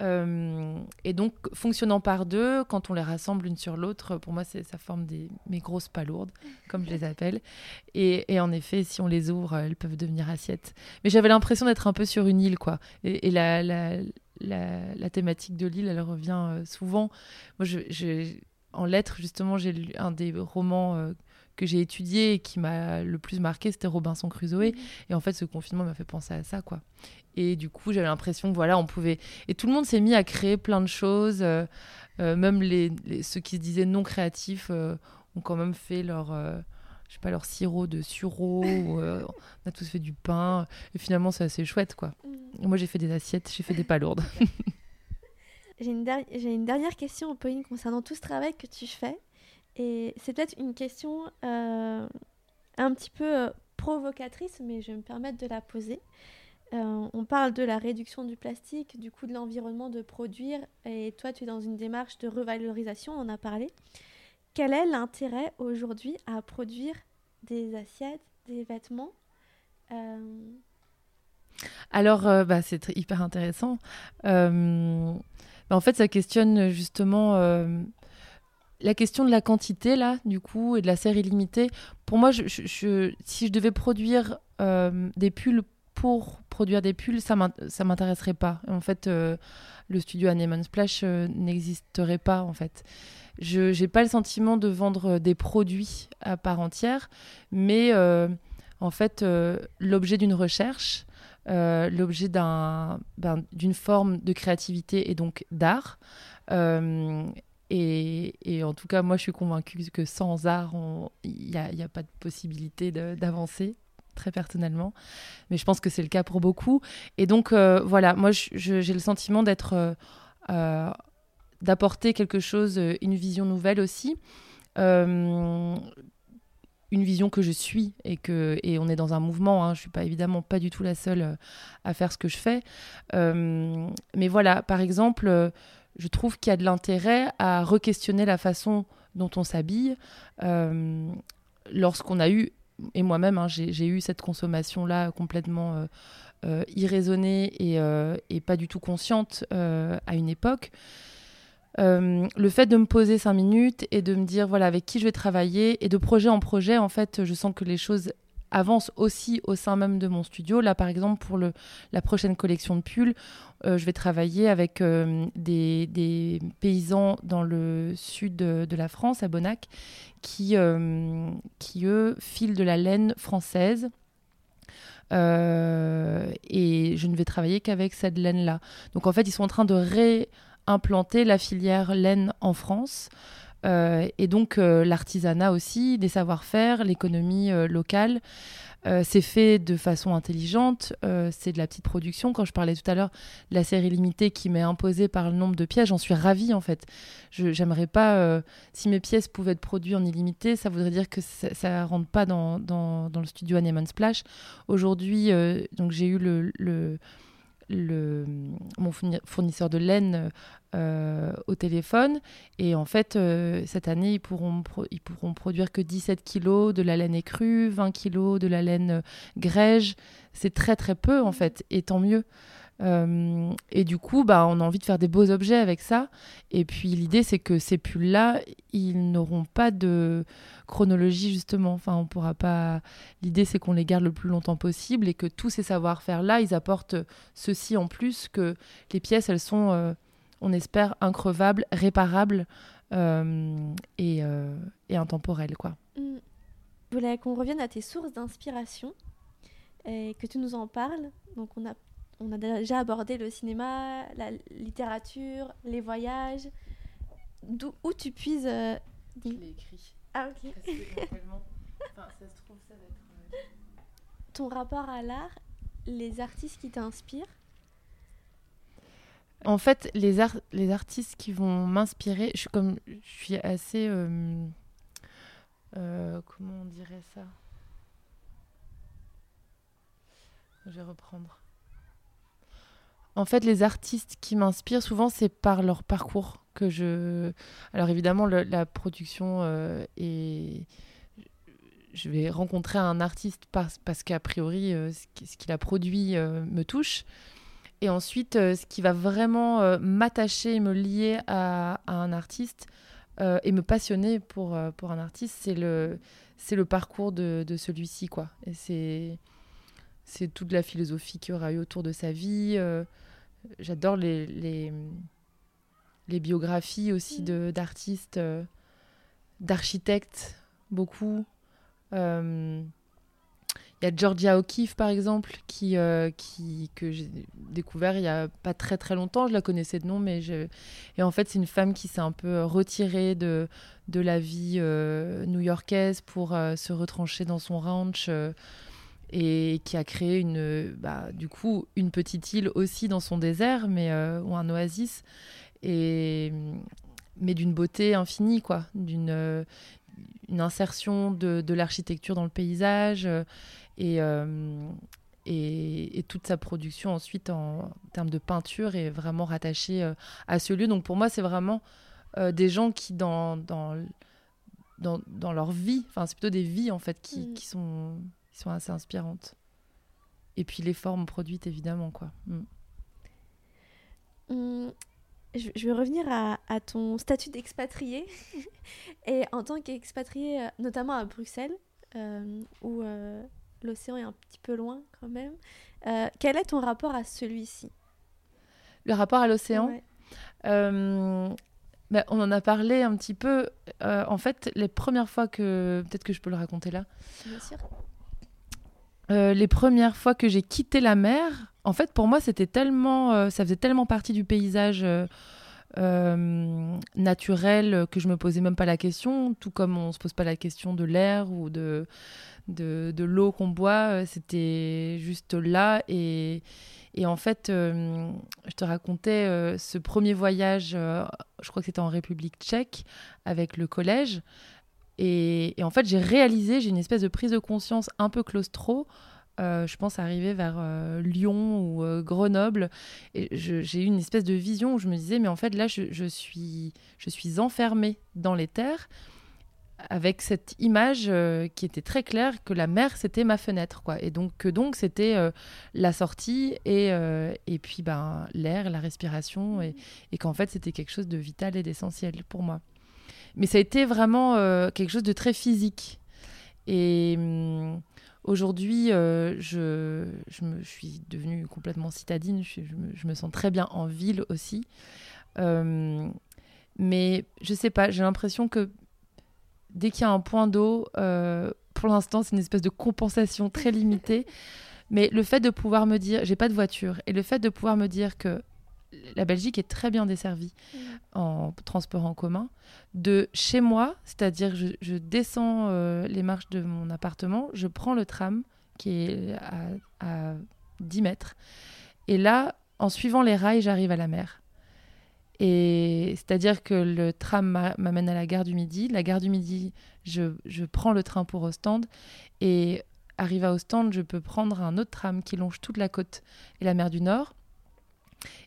Euh, et donc, fonctionnant par deux, quand on les rassemble une sur l'autre, pour moi, ça forme des, mes grosses palourdes, comme je les appelle. Et, en effet, si on les ouvre, elles peuvent devenir assiettes. Mais j'avais l'impression d'être un peu sur une île, quoi. Et, la, la, la, thématique de l'île, elle revient euh, souvent. Moi, en lettres, justement, j'ai lu un des romans euh, que j'ai étudié et qui m'a le plus marqué, c'était Robinson Crusoe. Mmh. Et en fait, ce confinement m'a fait penser à ça, quoi. Et du coup, j'avais l'impression que voilà, on pouvait. Et tout le monde s'est mis à créer plein de choses. Euh, euh, même les, ceux qui se disaient non créatifs euh, ont quand même fait leur. je sais pas, leur sirop de sureau, [laughs] on a tous fait du pain, et finalement c'est assez chouette quoi. Mm. Moi j'ai fait des assiettes, j'ai fait des palourdes. [laughs] j'ai une, une, dernière question, Pauline, concernant tout ce travail que tu fais. Et c'est peut-être une question un petit peu provocatrice, mais je vais me permettre de la poser. Euh, on parle de la réduction du plastique, du coût de l'environnement de produire, et toi tu es dans une démarche de revalorisation, on en a parlé. Quel est l'intérêt aujourd'hui à produire des assiettes, des vêtements euh, Alors, euh, bah, c'est hyper intéressant. Bah, en fait, ça questionne justement la question de la quantité, là, du coup, et de la série limitée. Pour moi, si je devais produire des pulls pour produire des pulls, ça m'intéresserait pas. En fait, euh, le studio Anemone Splash euh, n'existerait pas, en fait. Je n'ai pas le sentiment de vendre des produits à part entière, mais euh, en fait, l'objet d'une recherche, l'objet d'une forme de créativité et donc d'art, et, en tout cas, moi, je suis convaincue que sans art, il n'y a, a, pas de possibilité d'avancer très personnellement, mais je pense que c'est le cas pour beaucoup. Et donc, euh, voilà, moi, j'ai le sentiment d'être. Euh, euh, d'apporter quelque chose, une vision nouvelle aussi. une vision que je suis et que et on est dans un mouvement. Hein, je suis pas évidemment pas du tout la seule à faire ce que je fais. mais voilà, par exemple, je trouve qu'il y a de l'intérêt à re-questionner la façon dont on s'habille. lorsqu'on a eu et moi-même, hein, j'ai eu cette consommation-là complètement euh, euh, irraisonnée et, euh, et, pas du tout consciente à une époque. le fait de me poser cinq minutes et de me dire voilà avec qui je vais travailler et de projet en projet, en fait, je sens que les choses avance aussi au sein même de mon studio. Là, par exemple, pour la prochaine collection de pulls, euh, je vais travailler avec euh, des, paysans dans le sud de, la France, à Bonnac, qui, euh, qui, eux, filent de la laine française. et je ne vais travailler qu'avec cette laine-là. Donc en fait, ils sont en train de réimplanter la filière laine en France. Euh, et donc euh, l'artisanat aussi, des savoir-faire, l'économie euh, locale. c'est fait de façon intelligente, c'est de la petite production. Quand je parlais tout à l'heure de la série limitée qui m'est imposée par le nombre de pièces, j'en suis ravie en fait. J'aimerais pas, si mes pièces pouvaient être produites en illimité, ça voudrait dire que ça, ne rentre pas dans, dans, le studio Anemone Splash. Aujourd'hui, donc j'ai eu le mon fournisseur de laine euh, au téléphone. Et en fait, euh, cette année, ils pourront, pourront produire que 17 kilos de la laine écrue, 20 kilos de la laine euh, grège. C'est très très peu en fait, et tant mieux. Et du coup, bah, on a envie de faire des beaux objets avec ça. Et puis l'idée, c'est que ces pulls-là, ils n'auront pas de chronologie justement. Enfin, on pourra pas. L'idée, c'est qu'on les garde le plus longtemps possible et que tous ces savoir-faire-là, ils apportent ceci en plus que les pièces, elles sont on espère, increvable, réparable euh, et, euh, et, intemporel. Quoi. Mm. Je voulais qu'on revienne à tes sources d'inspiration et que tu nous en parles. Donc on a, on a déjà abordé le cinéma, la littérature, les voyages. D'où où tu puises... Euh, Je l'ai écrit. Ah ok. enfin, ça se trouve, ça va être... Ton rapport à l'art, les artistes qui t'inspirent? En fait, les, les artistes qui vont m'inspirer, je suis comme, je suis assez, euh, euh, comment on dirait ça? Je vais reprendre. En fait, les artistes qui m'inspirent souvent, c'est par leur parcours que je. Alors évidemment, la production euh, est je vais rencontrer un artiste parce, parce qu'a priori, ce qu'il a produit me touche. Et ensuite, euh, ce qui va vraiment euh, m'attacher et me lier à, un artiste euh, et me passionner pour, pour un artiste, c'est le, le parcours de, de celui-ci. quoi. Et c'est, c'est toute la philosophie qu'il aura eu autour de sa vie. J'adore les, les, les, biographies aussi de, d'artistes, d'architectes, beaucoup. Il y a Georgia O'Keeffe, par exemple, qui, euh, qui, que j'ai découvert il y a pas très très longtemps. Je la connaissais de nom, mais je... Et en fait, c'est une femme qui s'est un peu retirée de, de la vie euh, new-yorkaise pour euh, se retrancher dans son ranch et qui a créé une, bah, du coup, une petite île aussi dans son désert, mais, ou un oasis, et, mais d'une beauté infinie, quoi, d'une une insertion de, de l'architecture dans le paysage euh, et, et, toute sa production ensuite en, termes de peinture est vraiment rattachée euh, à ce lieu. Donc pour moi, c'est vraiment euh, des gens qui, dans, dans, dans, dans, leur vie, enfin c'est plutôt des vies en fait qui, mm. qui, sont, qui sont assez inspirantes. Et puis les formes produites évidemment quoi. Mm. Mm. Je vais revenir à, à ton statut d'expatrié. [laughs] et en tant qu'expatrié, notamment à Bruxelles, où l'océan est un petit peu loin quand même. Euh, quel est ton rapport à celui-ci? Le rapport à l'océan? Euh, ben, On en a parlé un petit peu. Euh, en fait, les premières fois que... Peut-être que je peux le raconter là. Bien sûr. Les premières fois que j'ai quitté la mer, en fait, pour moi, c'était tellement, ça faisait tellement partie du paysage naturel que je me posais même pas la question, tout comme on se pose pas la question de l'air ou de l'eau qu'on boit, euh, c'était juste là. Et, et en fait, euh, je te racontais euh, ce premier voyage, je crois que c'était en République tchèque, avec le collège. Et, en fait, j'ai réalisé, j'ai une espèce de prise de conscience un peu claustro. je pense arriver vers Lyon ou Grenoble. Et j'ai eu une espèce de vision où je me disais, mais en fait, là, je, suis, je suis enfermée dans les terres avec cette image euh, qui était très claire que la mer c'était ma fenêtre quoi et donc que donc c'était euh, la sortie et, euh, et puis ben l'air la respiration et qu'en fait c'était quelque chose de vital et d'essentiel pour moi mais ça a été vraiment quelque chose de très physique. Et hum, aujourd'hui je, je, me, je suis devenue complètement citadine. Je, me, je, me, sens très bien en ville aussi. Mais je sais pas j'ai l'impression que dès qu'il y a un point d'eau, euh, pour l'instant, c'est une espèce de compensation très limitée. [laughs] Mais le fait de pouvoir me dire, j'ai pas de voiture, et le fait de pouvoir me dire que la Belgique est très bien desservie Mm. en transport en commun, de chez moi, c'est-à-dire je, je descends euh, les marches de mon appartement, je prends le tram qui est à, à 10 mètres, et là, en suivant les rails, j'arrive à la mer. Et c'est-à-dire que le tram m'a- m'amène à la gare du Midi. La gare du Midi, je, je prends le train pour Ostende. Et arrivé à Ostende, je peux prendre un autre tram qui longe toute la côte et la mer du Nord.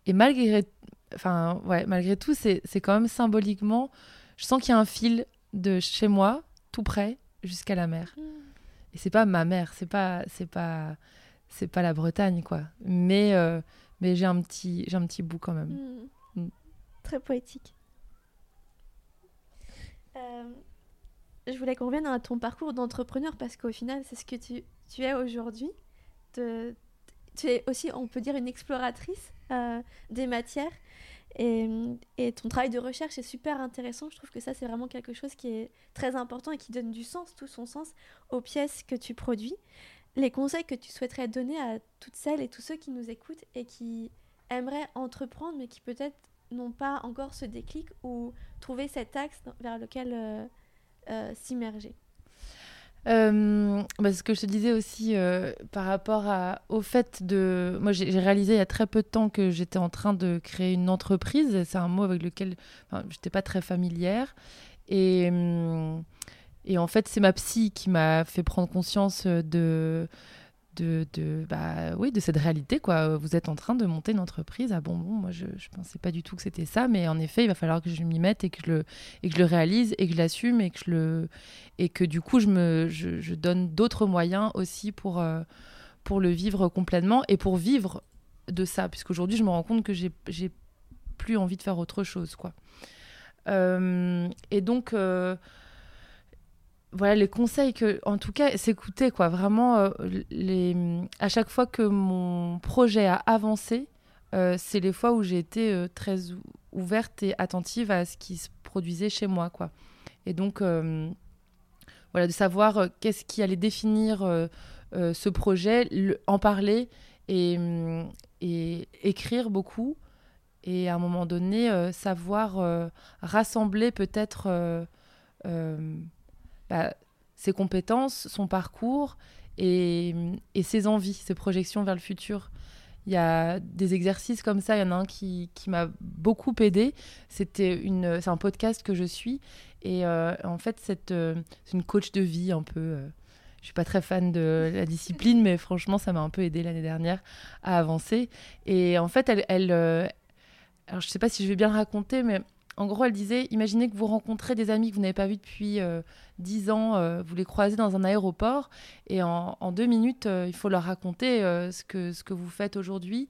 Et malgré, enfin, ouais, malgré tout, c'est quand même symboliquement, je sens qu'il y a un fil de chez moi, tout près, jusqu'à la mer. Mm. Et c'est pas ma mère, c'est pas, c'est pas, c'est pas la Bretagne, quoi. Mais, euh, mais j'ai un petit, j'ai un petit bout quand même. Mm. Mm. Très poétique. Euh, je voulais qu'on revienne à ton parcours d'entrepreneur parce qu'au final, c'est ce que tu, tu es aujourd'hui. De- Tu es aussi, on peut dire, une exploratrice euh, des matières. Et, et ton travail de recherche est super intéressant. Je trouve que ça, c'est vraiment quelque chose qui est très important et qui donne du sens, tout son sens, aux pièces que tu produis. Les conseils que tu souhaiterais donner à toutes celles et tous ceux qui nous écoutent et qui aimeraient entreprendre, mais qui peut-être n'ont pas encore ce déclic ou trouver cet axe vers lequel euh, euh, s'immerger. Euh, bah, ce que je te disais aussi euh, par rapport à, au fait de... Moi, j'ai réalisé il y a très peu de temps que j'étais en train de créer une entreprise. C'est un mot avec lequel enfin, je n'étais pas très familière. Hum, et en fait, c'est ma psy qui m'a fait prendre conscience de... De, bah, oui, de cette réalité. Quoi. Vous êtes en train de monter une entreprise. Ah bon, bon moi, je ne pensais pas du tout que c'était ça. Mais en effet, il va falloir que je m'y mette et que je le, et que je le réalise et que je l'assume et que je le, et que du coup je me je, donne d'autres moyens aussi pour euh, pour le vivre complètement et pour vivre de ça puisqu'aujourd'hui je me rends compte que j'ai j'ai plus envie de faire autre chose quoi Euh, et donc euh, voilà les conseils que en tout cas s'écouter quoi vraiment euh, les à chaque fois que mon projet a avancé euh, c'est les fois où j'ai été euh, très ou- ouverte et attentive à ce qui se produisait chez moi quoi et donc voilà, de savoir qu'est-ce qui allait définir ce projet, en parler et, hum, et écrire beaucoup. Et à un moment donné, savoir rassembler peut-être bah, ses compétences, son parcours et, et ses envies, ses projections vers le futur. Il y a des exercices comme ça, il y en a un qui, qui m'a beaucoup aidé. C'était c'est un podcast que je suis. Et euh, en fait, euh, c'est une coach de vie un peu. euh, je suis pas très fan de la discipline, mais franchement, ça m'a un peu aidé l'année dernière à avancer. Et en fait, elle, elle euh, alors je sais pas si je vais bien raconter, mais en gros, elle disait imaginez que vous rencontrez des amis que vous n'avez pas vus depuis euh, 10 ans, euh, vous les croisez dans un aéroport, et en, deux minutes, euh, il faut leur raconter euh, ce, que, ce que vous faites aujourd'hui.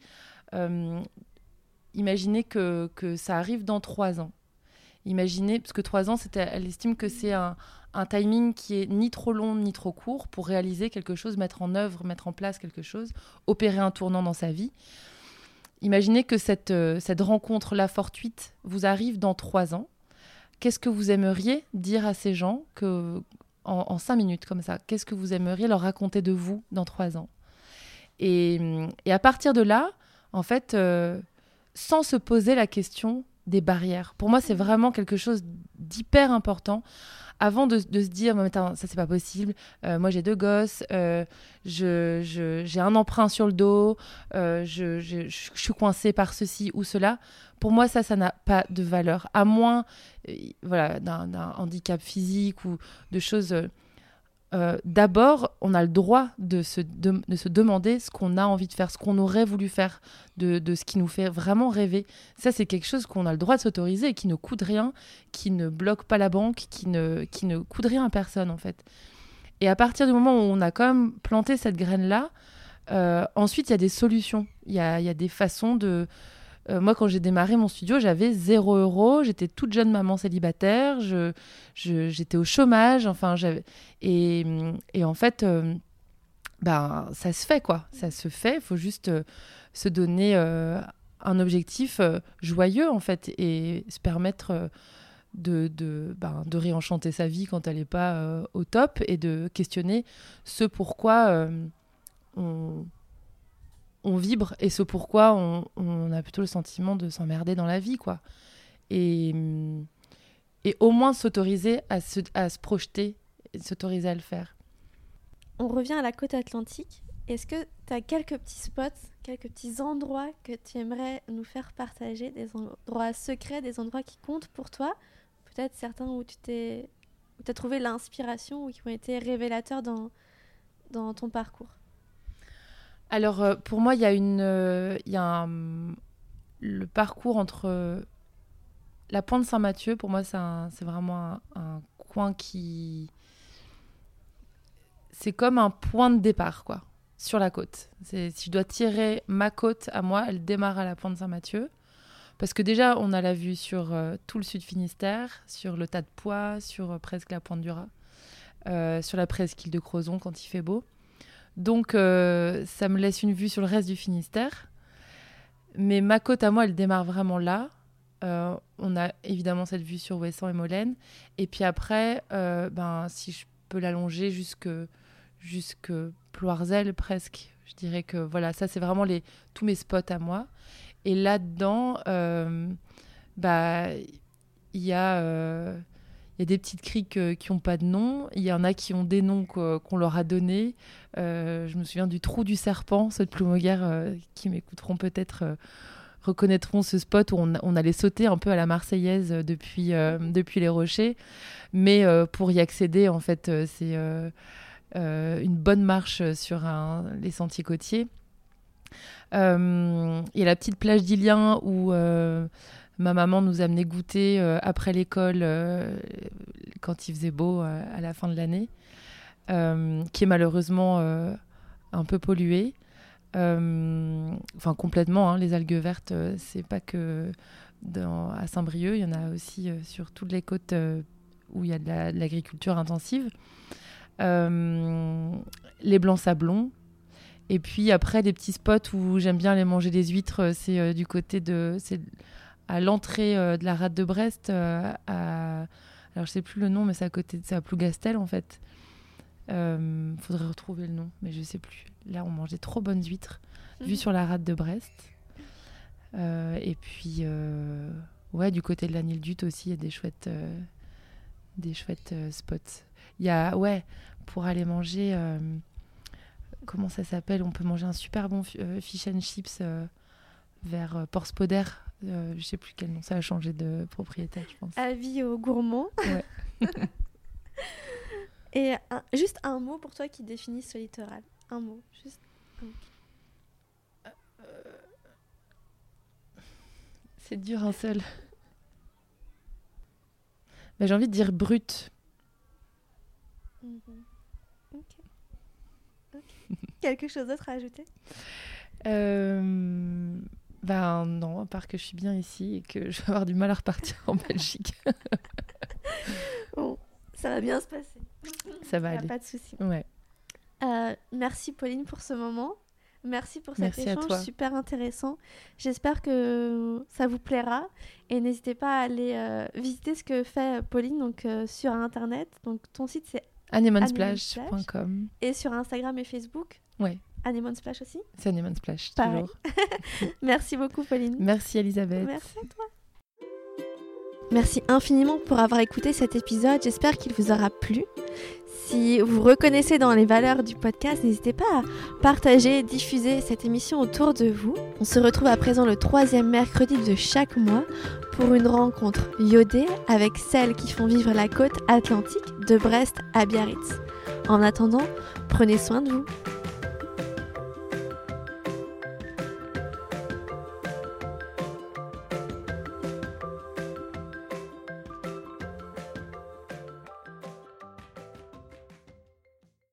Imaginez que, que ça arrive dans trois ans. Imaginez, parce que trois ans, c'était, elle estime que c'est un, un timing qui est ni trop long ni trop court pour réaliser quelque chose, mettre en œuvre, mettre en place quelque chose, opérer un tournant dans sa vie. Imaginez que cette, euh, cette rencontre-là fortuite vous arrive dans trois ans. Qu'est-ce que vous aimeriez dire à ces gens que, en, cinq minutes comme ça Qu'est-ce que vous aimeriez leur raconter de vous dans trois ans? Et, et à partir de là, en fait, euh, sans se poser la question des barrières. Pour moi, c'est vraiment quelque chose d'hyper important. Avant de, de se dire, Mais attends, ça c'est pas possible, euh, moi j'ai deux gosses, euh, je- je- j'ai un emprunt sur le dos, euh, je, je- je suis coincée par ceci ou cela. Pour moi, ça, ça n'a pas de valeur. À moins euh, voilà, d'un d'un handicap physique ou de choses. Euh, D'abord, on a le droit de se, de, se demander ce qu'on a envie de faire, ce qu'on aurait voulu faire, de, de ce qui nous fait vraiment rêver. Ça, c'est quelque chose qu'on a le droit de s'autoriser et qui ne coûte rien, qui ne bloque pas la banque, qui ne, qui ne coûte rien à personne, en fait. Et à partir du moment où on a quand même planté cette graine-là, euh, ensuite, il y a des solutions. Il y a, il y a des façons de... Euh, moi, quand j'ai démarré mon studio, j'avais zéro euro. J'étais toute jeune maman célibataire. Je, j'étais au chômage. Enfin, j'avais... Et, et en fait, euh, ben, ça se fait, quoi. Ça se fait. Il faut juste euh, se donner un objectif joyeux, en fait, et se permettre de, de, ben, de réenchanter sa vie quand elle n'est pas au top et de questionner ce pourquoi on, on vibre et ce pourquoi on, a plutôt le sentiment de s'emmerder dans la vie, quoi. Et, et au moins s'autoriser à se, à se projeter, et s'autoriser à le faire. On revient à la côte atlantique. Est-ce que tu as quelques petits spots, quelques petits endroits que tu aimerais nous faire partager, des endroits secrets, des endroits qui comptent pour toi? Peut-être certains où tu t'es as trouvé l'inspiration ou qui ont été révélateurs dans, dans ton parcours Alors, euh, pour moi, il y a, une, euh, le parcours entre euh, la Pointe Saint-Mathieu. Pour moi, c'est vraiment un, coin qui. C'est comme un point de départ, quoi, sur la côte. Si je dois tirer ma côte à moi, elle démarre à la Pointe Saint-Mathieu. Parce que déjà, on a la vue sur tout le sud Finistère, sur le tas de pois, sur presque la pointe du euh, sur la presqu'île de Crozon quand il fait beau. Donc, euh, ça me laisse une vue sur le reste du Finistère. Mais ma côte à moi, elle démarre vraiment là. Euh, on a évidemment cette vue sur Ouessant et Molène. Et puis après, euh, ben, si je peux l'allonger jusque, jusque Ploirzel presque, je dirais que voilà, ça c'est vraiment les, tous mes spots à moi. Et là-dedans, bah, il y, a, il y a des petites criques euh, qui n'ont pas de nom. Il y en a qui ont des noms qu'o- qu'on leur a donnés. Euh, je me souviens du trou du serpent, ceux de Ploumoguer euh, qui m'écouteront peut-être reconnaîtront ce spot où on, allait sauter un peu à la Marseillaise depuis, depuis les rochers. Mais pour y accéder, en fait, c'est une bonne marche sur les sentiers côtiers. Il y a la petite plage d'Ilien où ma maman nous amenait goûter euh, après l'école euh, quand il faisait beau euh, à la fin de l'année, qui est malheureusement un peu polluée. Enfin, complètement, hein, les algues vertes, c'est pas que à Saint-Brieuc, il y en a aussi sur toutes les côtes où il y a de la- de l'agriculture intensive. Les blancs sablons. Et puis après, les petits spots où j'aime bien aller manger des huîtres, c'est du côté de. À l'entrée euh, de la rade de Brest. euh, à, alors je sais plus le nom, mais c'est à côté de. C'est à Plougastel en fait. Euh, faudrait retrouver le nom, mais je sais plus. Là, on mange des trop bonnes huîtres, vues sur la rade de Brest. Euh, et puis, euh, ouais, du côté de la Nile-Dute aussi, il y a des chouettes, des chouettes spots. Il y a, ouais, pour aller manger, comment ça s'appelle? On peut manger un super bon fi- fish and chips vers euh, Port Spoder. Euh, je sais plus quel nom, ça a changé de propriétaire, je pense. Avis aux gourmands. Ouais. [laughs] Et un- juste un mot pour toi qui définit ce littoral. Un mot, juste. C'est dur un seul. Mais j'ai envie de dire brut. Mhm. Quelque chose d'autre à ajouter? Euh, Ben non, à part que je suis bien ici et que je vais avoir du mal à repartir en [laughs] Belgique. Bon, ça va bien se passer. Ça va aller. pas de souci. Ouais. Euh, merci Pauline pour ce moment. Merci pour cet Merci échange super intéressant. J'espère que ça vous plaira et n'hésitez pas à aller euh, visiter ce que fait Pauline donc euh, sur internet. Donc ton site c'est Anemonsplash.com. et sur Instagram et Facebook. Ouais. Anemone Splash aussi? C'est Anemonsplash, Pareil. toujours. [laughs] Merci beaucoup Pauline. Merci Elisabeth. Merci à toi. Merci infiniment pour avoir écouté cet épisode. J'espère qu'il vous aura plu. Si vous reconnaissez dans les valeurs du podcast, n'hésitez pas à partager, diffuser cette émission autour de vous. On se retrouve à présent le troisième mercredi de chaque mois pour une rencontre iodée avec celles qui font vivre la côte atlantique de Brest à Biarritz. En attendant, prenez soin de vous.